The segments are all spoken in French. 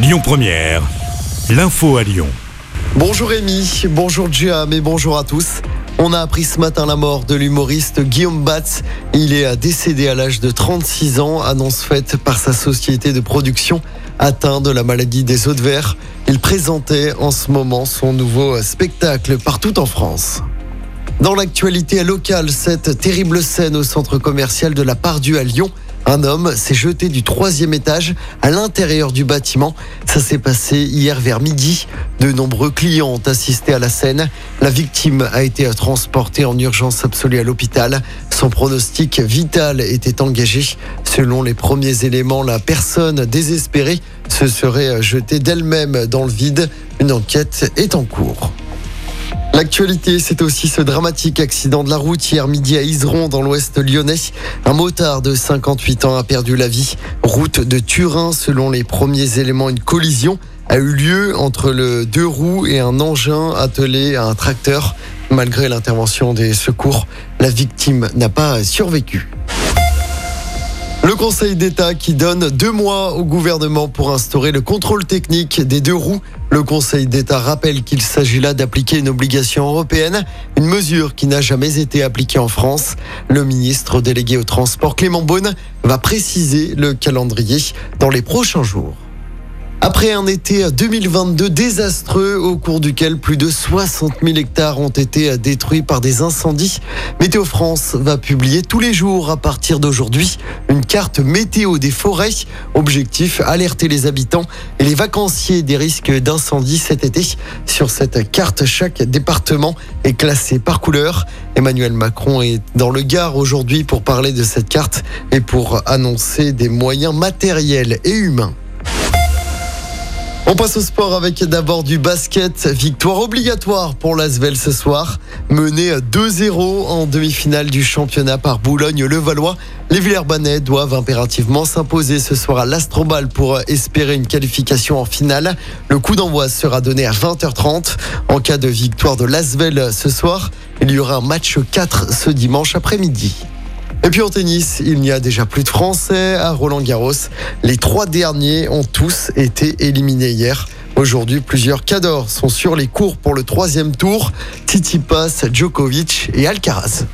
Lyon Première, l'info à Lyon. Bonjour Rémi, bonjour Jam et bonjour à tous. On a appris ce matin la mort de l'humoriste Guillaume Batz. Il est décédé à l'âge de 36 ans, annonce faite par sa société de production atteint de la maladie des os de verre. Il présentait en ce moment son nouveau spectacle partout en France. Dans l'actualité locale, cette terrible scène au centre commercial de la Pardue à Lyon. Un homme s'est jeté du troisième étage à l'intérieur du bâtiment. Ça s'est passé hier vers midi. De nombreux clients ont assisté à la scène. La victime a été transportée en urgence absolue à l'hôpital. Son pronostic vital était engagé. Selon les premiers éléments, la personne désespérée se serait jetée d'elle-même dans le vide. Une enquête est en cours. L'actualité, c'est aussi ce dramatique accident de la route hier midi à Iseron dans l'ouest lyonnais. Un motard de 58 ans a perdu la vie. Route de Turin, selon les premiers éléments, une collision a eu lieu entre le deux roues et un engin attelé à un tracteur. Malgré l'intervention des secours, la victime n'a pas survécu. Conseil d'État qui donne deux mois au gouvernement pour instaurer le contrôle technique des deux roues. Le Conseil d'État rappelle qu'il s'agit là d'appliquer une obligation européenne, une mesure qui n'a jamais été appliquée en France. Le ministre délégué au transport Clément Beaune va préciser le calendrier dans les prochains jours. Après un été 2022 désastreux au cours duquel plus de 60 000 hectares ont été détruits par des incendies, Météo France va publier tous les jours à partir d'aujourd'hui une carte météo des forêts. Objectif, alerter les habitants et les vacanciers des risques d'incendie cet été. Sur cette carte, chaque département est classé par couleur. Emmanuel Macron est dans le Gard aujourd'hui pour parler de cette carte et pour annoncer des moyens matériels et humains. On passe au sport avec d'abord du basket. Victoire obligatoire pour l'Asvel ce soir. Mené 2-0 en demi-finale du championnat par Boulogne-le-Valois. Les Villers-Banais doivent impérativement s'imposer ce soir à l'Astrobal pour espérer une qualification en finale. Le coup d'envoi sera donné à 20h30. En cas de victoire de l'Asvel ce soir, il y aura un match 4 ce dimanche après-midi. Et puis en tennis, il n'y a déjà plus de Français à Roland Garros. Les trois derniers ont tous été éliminés hier. Aujourd'hui, plusieurs cadors sont sur les cours pour le troisième tour. Titi Pass, Djokovic et Alcaraz.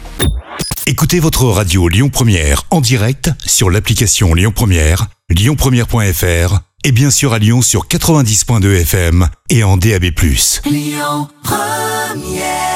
Écoutez votre radio Lyon Première en direct sur l'application Lyon Première, lyonpremière.fr et bien sûr à Lyon sur 90.2 FM et en DAB+. Lyon Première